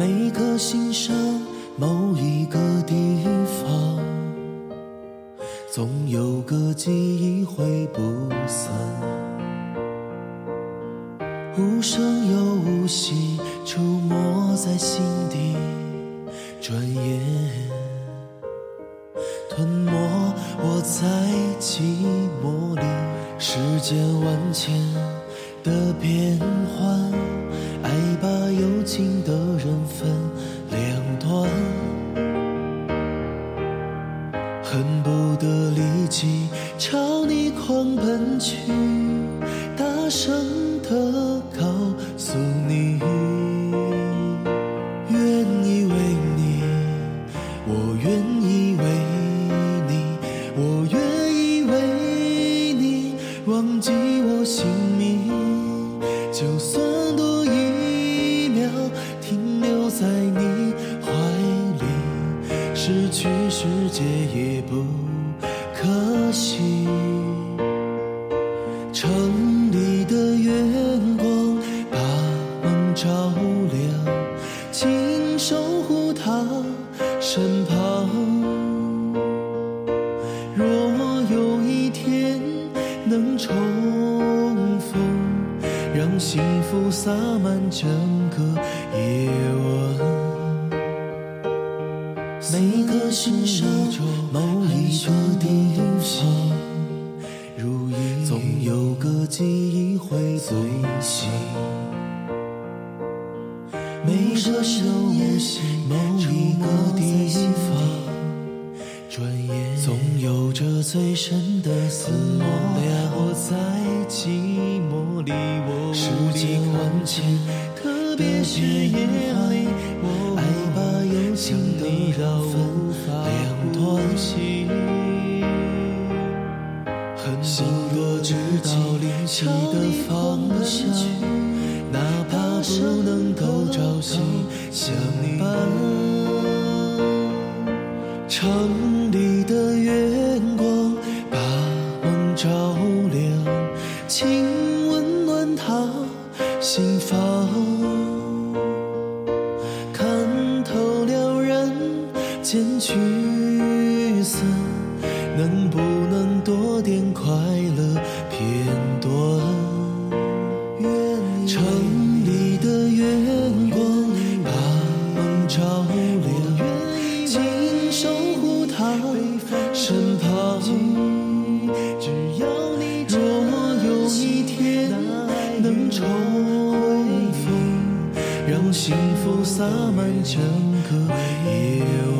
每颗心上某一个地方，总有个记忆挥不散，无声又无息，出没在心底，转眼吞没我在寂寞里。世间万千的变幻，爱把有情的人分两端，恨不得立即朝你狂奔去，大声的告诉你，愿意为你，我愿意为你，我愿意为你忘记我姓名，就算失去世界也不可惜。城里的月光把梦照亮，请守护他身旁。若有一天能重逢，让幸福洒满整个夜晚。每颗心上某一个地方，如影总有个记忆会随行。每个深夜某一个地方，转眼总有着最深的思念。我在寂寞里，我世间万千，特别是夜里，把有情的人分两端。恨不得知道离奇的方向，哪怕不能够朝夕相伴。城里的月光把梦照亮，请温暖他心房。间聚散，能不能多点快乐片段？城里的月光把梦照亮，请守护他身旁。只要你若有一天能重逢，让幸福洒满整个夜晚。